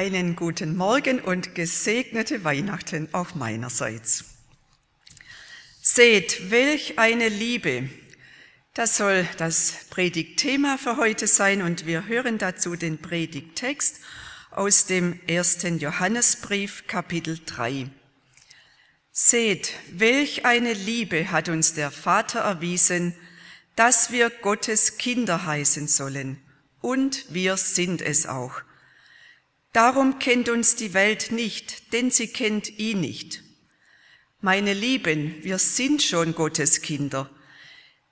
Einen guten Morgen und gesegnete Weihnachten auch meinerseits. Seht, welch eine Liebe. Das soll das Predigtthema für heute sein und wir hören dazu den Predigttext aus dem ersten Johannesbrief Kapitel 3. Seht, welch eine Liebe hat uns der Vater erwiesen, dass wir Gottes Kinder heißen sollen. Und wir sind es auch. Darum kennt uns die Welt nicht, denn sie kennt ihn nicht. Meine Lieben, wir sind schon Gottes Kinder.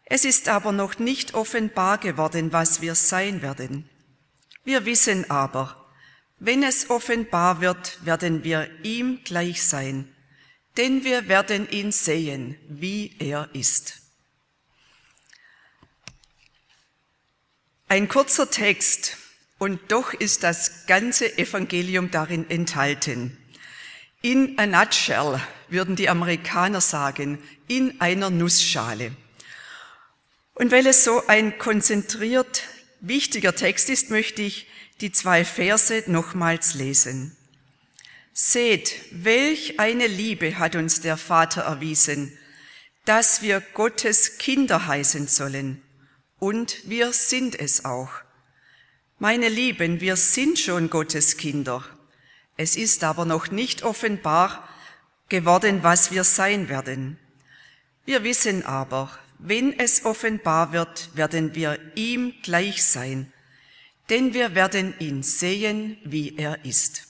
Es ist aber noch nicht offenbar geworden, was wir sein werden. Wir wissen aber, wenn es offenbar wird, werden wir ihm gleich sein, denn wir werden ihn sehen, wie er ist. Ein kurzer Text, und doch ist das ganze Evangelium darin enthalten. In a nutshell, würden die Amerikaner sagen, in einer Nussschale. Und weil es so ein konzentriert wichtiger Text ist, möchte ich die zwei Verse nochmals lesen. Seht, welch eine Liebe hat uns der Vater erwiesen, dass wir Gottes Kinder heißen sollen. Und wir sind es auch. Meine Lieben, wir sind schon Gottes Kinder. Es ist aber noch nicht offenbar geworden, was wir sein werden. Wir wissen aber, wenn es offenbar wird, werden wir ihm gleich sein, denn wir werden ihn sehen, wie er ist.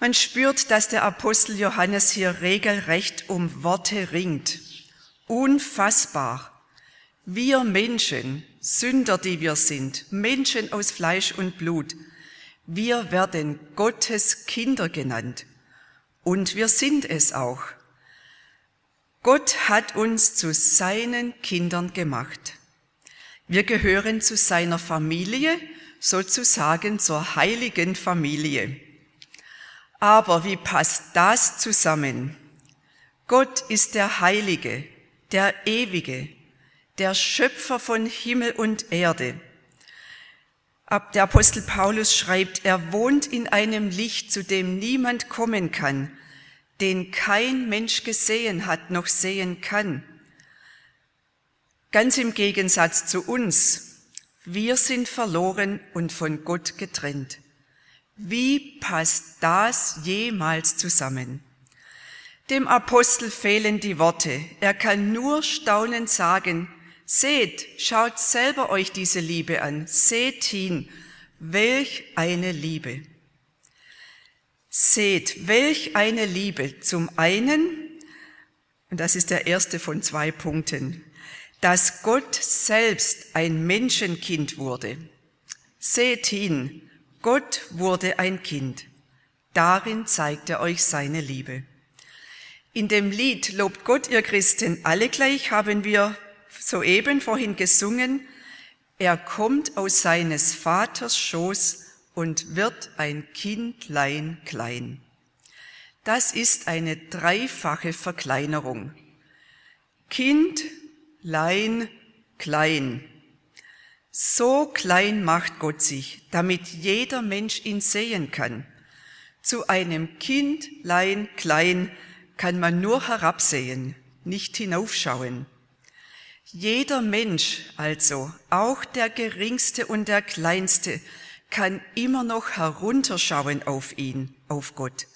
Man spürt, dass der Apostel Johannes hier regelrecht um Worte ringt. Unfassbar. Wir Menschen, Sünder, die wir sind, Menschen aus Fleisch und Blut, wir werden Gottes Kinder genannt. Und wir sind es auch. Gott hat uns zu seinen Kindern gemacht. Wir gehören zu seiner Familie, sozusagen zur heiligen Familie. Aber wie passt das zusammen? Gott ist der Heilige, der Ewige, der Schöpfer von Himmel und Erde. Der Apostel Paulus schreibt, er wohnt in einem Licht, zu dem niemand kommen kann, den kein Mensch gesehen hat noch sehen kann. Ganz im Gegensatz zu uns. Wir sind verloren und von Gott getrennt. Wie passt das jemals zusammen? Dem Apostel fehlen die Worte. Er kann nur staunend sagen, Seht, schaut selber euch diese Liebe an. Seht hin, welch eine Liebe. Seht, welch eine Liebe. Zum einen, und das ist der erste von zwei Punkten, dass Gott selbst ein Menschenkind wurde. Seht hin, Gott wurde ein Kind. Darin zeigt er euch seine Liebe. In dem Lied Lobt Gott, ihr Christen, alle gleich haben wir soeben vorhin gesungen, er kommt aus seines Vaters Schoß und wird ein Kindlein klein. Das ist eine dreifache Verkleinerung. Kind, Lein, klein. So klein macht Gott sich, damit jeder Mensch ihn sehen kann. Zu einem Kindlein klein kann man nur herabsehen, nicht hinaufschauen. Jeder Mensch also, auch der geringste und der kleinste, kann immer noch herunterschauen auf ihn, auf Gott.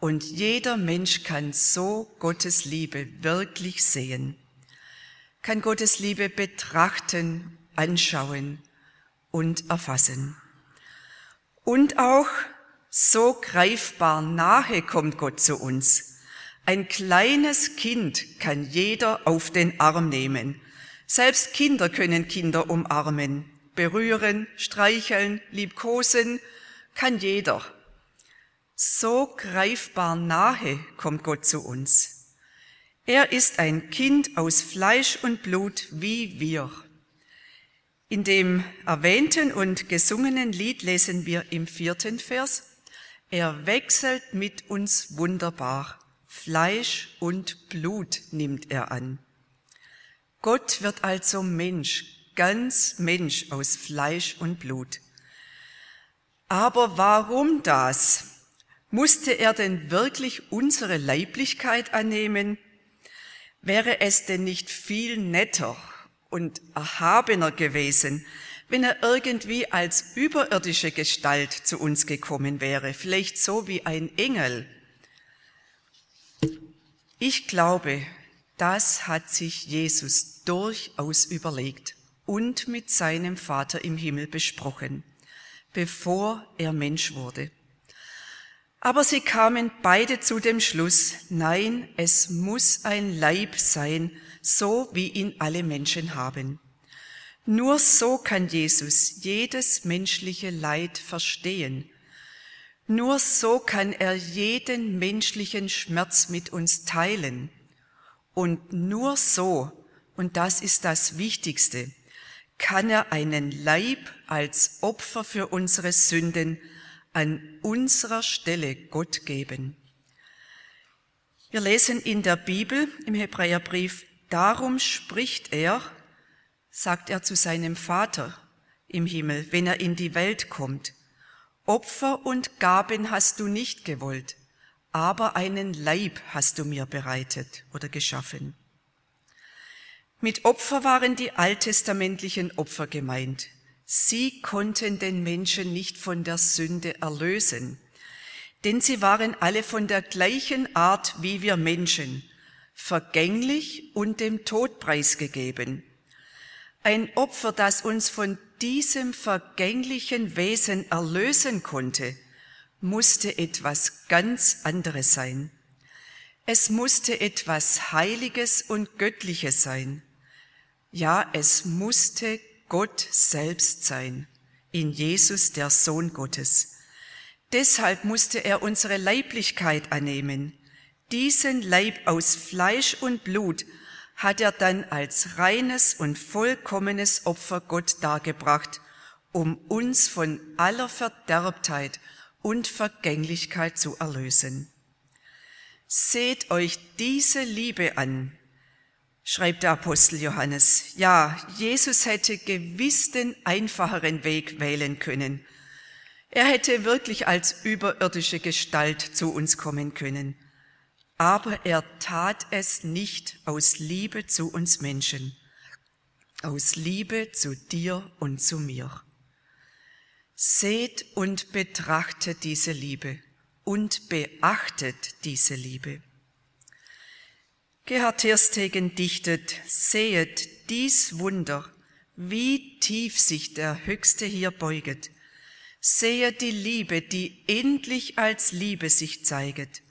Und jeder Mensch kann so Gottes Liebe wirklich sehen, kann Gottes Liebe betrachten, anschauen und erfassen. Und auch so greifbar nahe kommt Gott zu uns. Ein kleines Kind kann jeder auf den Arm nehmen. Selbst Kinder können Kinder umarmen. berühren, streicheln, liebkosen, kann jeder. So greifbar nahe kommt Gott zu uns. Er ist ein Kind aus Fleisch und Blut wie wir. In dem erwähnten und gesungenen Lied lesen wir im vierten Vers, er wechselt mit uns wunderbar. Fleisch und Blut nimmt er an. Gott wird also Mensch, ganz Mensch aus Fleisch und Blut. Aber warum das? Musste er denn wirklich unsere Leiblichkeit annehmen? Wäre es denn nicht viel netter und erhabener gewesen, wenn er irgendwie als überirdische Gestalt zu uns gekommen wäre, vielleicht so wie ein Engel. Ich glaube, das hat sich Jesus durchaus überlegt und mit seinem Vater im Himmel besprochen, bevor er Mensch wurde. Aber sie kamen beide zu dem Schluss, nein, es muss ein Leib sein, so wie ihn alle Menschen haben. Nur so kann Jesus jedes menschliche Leid verstehen. Nur so kann er jeden menschlichen Schmerz mit uns teilen. Und nur so, und das ist das Wichtigste, kann er einen Leib als Opfer für unsere Sünden an unserer Stelle Gott geben. Wir lesen in der Bibel im Hebräerbrief, darum spricht er, sagt er zu seinem Vater im Himmel, wenn er in die Welt kommt. Opfer und Gaben hast du nicht gewollt, aber einen Leib hast du mir bereitet oder geschaffen. Mit Opfer waren die alttestamentlichen Opfer gemeint. Sie konnten den Menschen nicht von der Sünde erlösen, denn sie waren alle von der gleichen Art wie wir Menschen, vergänglich und dem Tod preisgegeben. Ein Opfer, das uns von diesem vergänglichen Wesen erlösen konnte, musste etwas ganz anderes sein. Es musste etwas Heiliges und Göttliches sein. Ja, es musste Gott selbst sein, in Jesus, der Sohn Gottes. Deshalb musste er unsere Leiblichkeit annehmen. Diesen Leib aus Fleisch und Blut hat er dann als reines und vollkommenes Opfer Gott dargebracht, um uns von aller Verderbtheit und Vergänglichkeit zu erlösen. Seht euch diese Liebe an, schreibt der Apostel Johannes. Ja, Jesus hätte gewiss den einfacheren Weg wählen können. Er hätte wirklich als überirdische Gestalt zu uns kommen können aber er tat es nicht aus Liebe zu uns Menschen, aus Liebe zu dir und zu mir. Seht und betrachtet diese Liebe und beachtet diese Liebe. Gerhard Terstegen dichtet, sehet dies Wunder, wie tief sich der Höchste hier beuget. Sehet die Liebe, die endlich als Liebe sich zeiget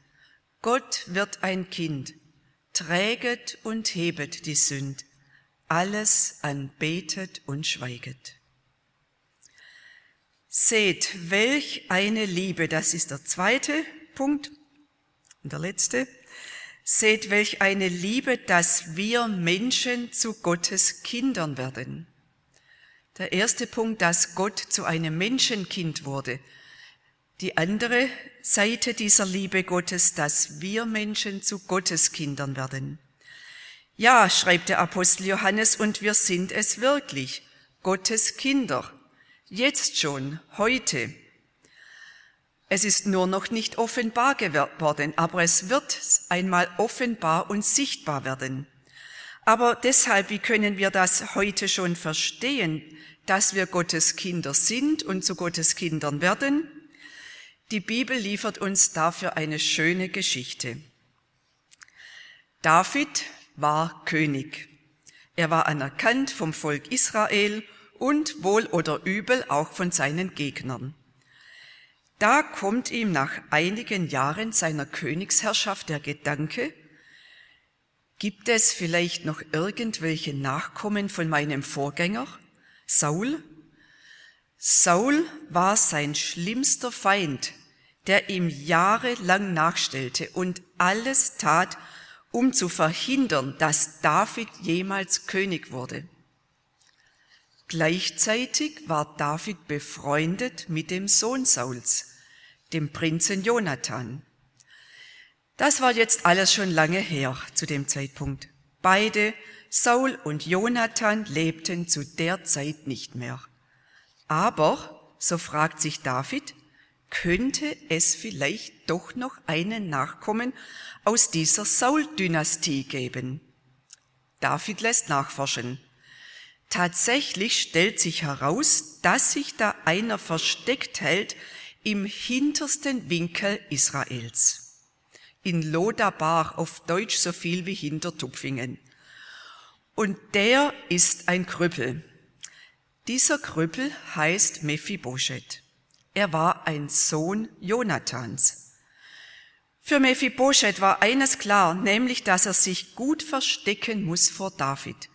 Gott wird ein Kind, träget und hebet die Sünd, alles anbetet und schweiget. Seht, welch eine Liebe, das ist der zweite Punkt und der letzte. Seht, welch eine Liebe, dass wir Menschen zu Gottes Kindern werden. Der erste Punkt, dass Gott zu einem Menschenkind wurde. Die andere Seite dieser Liebe Gottes, dass wir Menschen zu Gottes Kindern werden. Ja, schreibt der Apostel Johannes, und wir sind es wirklich, Gottes Kinder. Jetzt schon, heute. Es ist nur noch nicht offenbar geworden, aber es wird einmal offenbar und sichtbar werden. Aber deshalb, wie können wir das heute schon verstehen, dass wir Gottes Kinder sind und zu Gottes Kindern werden? Die Bibel liefert uns dafür eine schöne Geschichte. David war König. Er war anerkannt vom Volk Israel und wohl oder übel auch von seinen Gegnern. Da kommt ihm nach einigen Jahren seiner Königsherrschaft der Gedanke, gibt es vielleicht noch irgendwelche Nachkommen von meinem Vorgänger, Saul, Saul war sein schlimmster Feind, der ihm jahrelang nachstellte und alles tat, um zu verhindern, dass David jemals König wurde. Gleichzeitig war David befreundet mit dem Sohn Sauls, dem Prinzen Jonathan. Das war jetzt alles schon lange her zu dem Zeitpunkt. Beide, Saul und Jonathan, lebten zu der Zeit nicht mehr. Aber, so fragt sich David, könnte es vielleicht doch noch einen Nachkommen aus dieser Saul-Dynastie geben? David lässt nachforschen. Tatsächlich stellt sich heraus, dass sich da einer versteckt hält im hintersten Winkel Israels. In Lodabar, auf Deutsch so viel wie hinter Tupfingen. Und der ist ein Krüppel. Dieser Krüppel heißt Mephibosheth. Er war ein Sohn Jonathans. Für Mephibosheth war eines klar, nämlich, dass er sich gut verstecken muss vor David.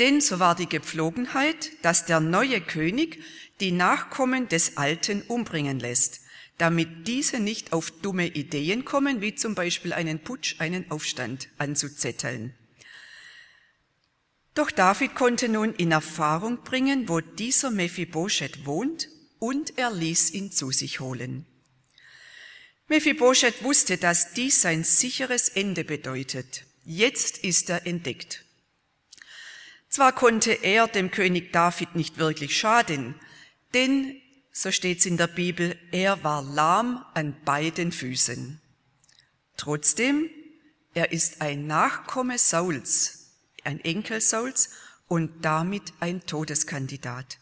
Denn so war die Gepflogenheit, dass der neue König die Nachkommen des Alten umbringen lässt, damit diese nicht auf dumme Ideen kommen, wie zum Beispiel einen Putsch, einen Aufstand anzuzetteln. Doch David konnte nun in Erfahrung bringen, wo dieser Mephibosheth wohnt, und er ließ ihn zu sich holen. Mephibosheth wusste, dass dies sein sicheres Ende bedeutet. Jetzt ist er entdeckt. Zwar konnte er dem König David nicht wirklich schaden, denn, so steht's in der Bibel, er war lahm an beiden Füßen. Trotzdem, er ist ein Nachkomme Sauls, ein Enkel Sauls und damit ein Todeskandidat.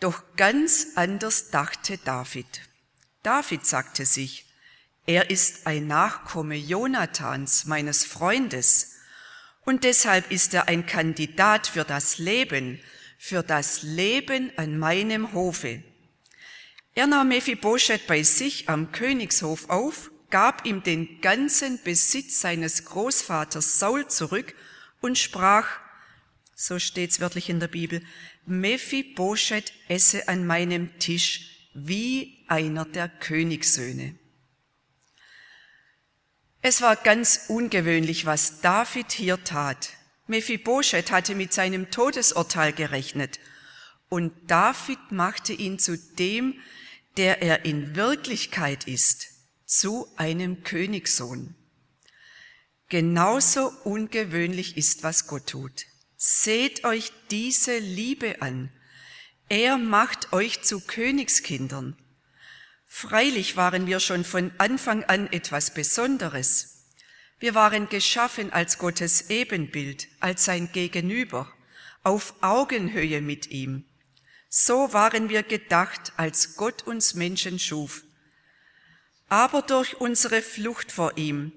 Doch ganz anders dachte David. David sagte sich, er ist ein Nachkomme Jonathans, meines Freundes, und deshalb ist er ein Kandidat für das Leben, für das Leben an meinem Hofe. Er nahm Mephibosheth bei sich am Königshof auf, gab ihm den ganzen Besitz seines Großvaters Saul zurück und sprach, so steht's wörtlich in der Bibel, Mephibosheth esse an meinem Tisch wie einer der Königssöhne. Es war ganz ungewöhnlich, was David hier tat. Mephibosheth hatte mit seinem Todesurteil gerechnet und David machte ihn zu dem, der er in Wirklichkeit ist, zu einem Königssohn. Genauso ungewöhnlich ist, was Gott tut. Seht euch diese Liebe an. Er macht euch zu Königskindern. Freilich waren wir schon von Anfang an etwas Besonderes. Wir waren geschaffen als Gottes Ebenbild, als sein Gegenüber, auf Augenhöhe mit ihm. So waren wir gedacht, als Gott uns Menschen schuf. Aber durch unsere Flucht vor ihm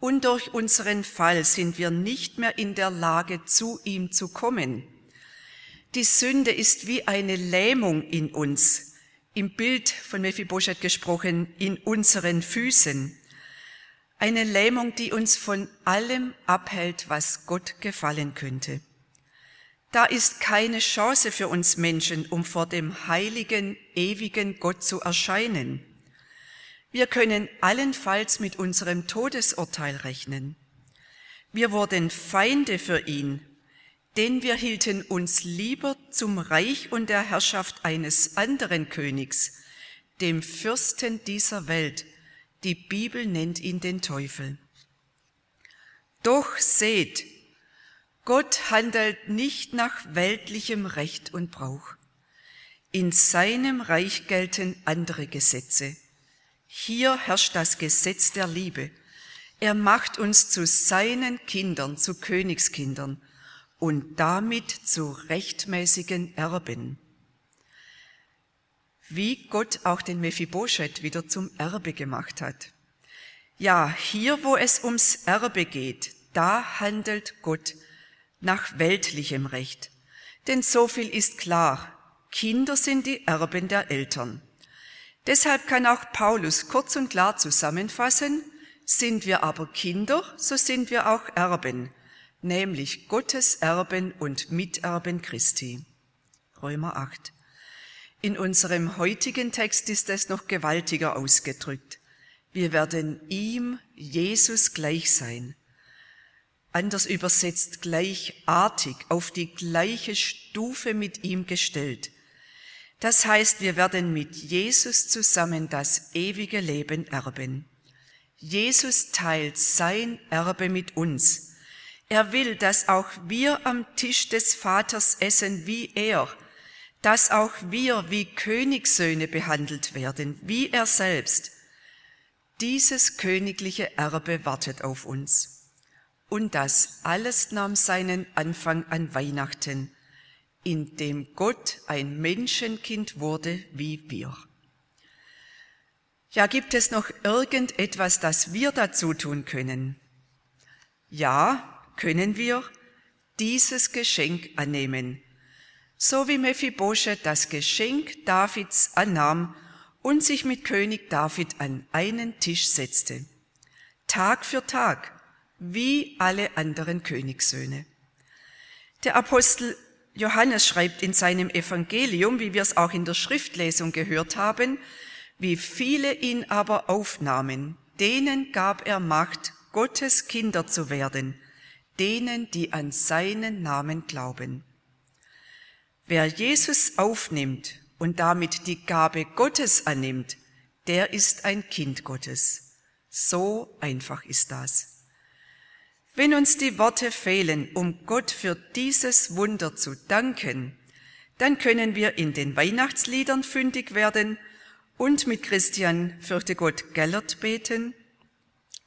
und durch unseren Fall sind wir nicht mehr in der Lage, zu ihm zu kommen. Die Sünde ist wie eine Lähmung in uns, im Bild von Mephibosheth gesprochen, in unseren Füßen. Eine Lähmung, die uns von allem abhält, was Gott gefallen könnte. Da ist keine Chance für uns Menschen, um vor dem heiligen, ewigen Gott zu erscheinen. Wir können allenfalls mit unserem Todesurteil rechnen. Wir wurden Feinde für ihn, denn wir hielten uns lieber zum Reich und der Herrschaft eines anderen Königs, dem Fürsten dieser Welt. Die Bibel nennt ihn den Teufel. Doch seht, Gott handelt nicht nach weltlichem Recht und Brauch. In seinem Reich gelten andere Gesetze. Hier herrscht das Gesetz der Liebe. Er macht uns zu seinen Kindern, zu Königskindern und damit zu rechtmäßigen Erben. Wie Gott auch den Mephibosheth wieder zum Erbe gemacht hat. Ja, hier, wo es ums Erbe geht, da handelt Gott nach weltlichem Recht. Denn so viel ist klar. Kinder sind die Erben der Eltern. Deshalb kann auch Paulus kurz und klar zusammenfassen, sind wir aber Kinder, so sind wir auch Erben, nämlich Gottes Erben und Miterben Christi. Römer 8. In unserem heutigen Text ist es noch gewaltiger ausgedrückt. Wir werden ihm, Jesus, gleich sein. Anders übersetzt gleichartig, auf die gleiche Stufe mit ihm gestellt. Das heißt, wir werden mit Jesus zusammen das ewige Leben erben. Jesus teilt sein Erbe mit uns. Er will, dass auch wir am Tisch des Vaters essen wie er, dass auch wir wie Königssöhne behandelt werden, wie er selbst. Dieses königliche Erbe wartet auf uns. Und das alles nahm seinen Anfang an Weihnachten, in dem Gott ein Menschenkind wurde wie wir. Ja, gibt es noch irgendetwas, das wir dazu tun können? Ja, können wir dieses Geschenk annehmen, so wie Mephibosheth das Geschenk Davids annahm und sich mit König David an einen Tisch setzte. Tag für Tag, wie alle anderen Königssöhne. Der Apostel Johannes schreibt in seinem Evangelium, wie wir es auch in der Schriftlesung gehört haben, wie viele ihn aber aufnahmen, denen gab er Macht, Gottes Kinder zu werden, denen, die an seinen Namen glauben. Wer Jesus aufnimmt und damit die Gabe Gottes annimmt, der ist ein Kind Gottes. So einfach ist das. Wenn uns die Worte fehlen, um Gott für dieses Wunder zu danken, dann können wir in den Weihnachtsliedern fündig werden und mit Christian fürchte Gott Gellert beten,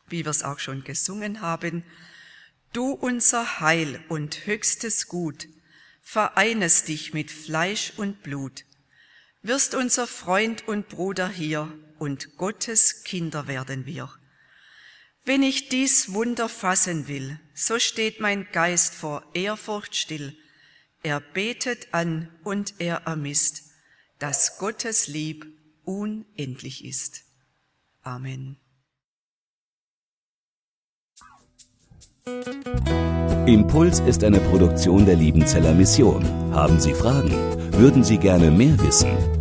wie wir es auch schon gesungen haben. Du unser Heil und höchstes Gut, vereinest dich mit Fleisch und Blut, wirst unser Freund und Bruder hier und Gottes Kinder werden wir. Wenn ich dies Wunder fassen will, so steht mein Geist vor Ehrfurcht still. Er betet an und er ermisst, dass Gottes Lieb unendlich ist. Amen. Impuls ist eine Produktion der Liebenzeller Mission. Haben Sie Fragen? Würden Sie gerne mehr wissen?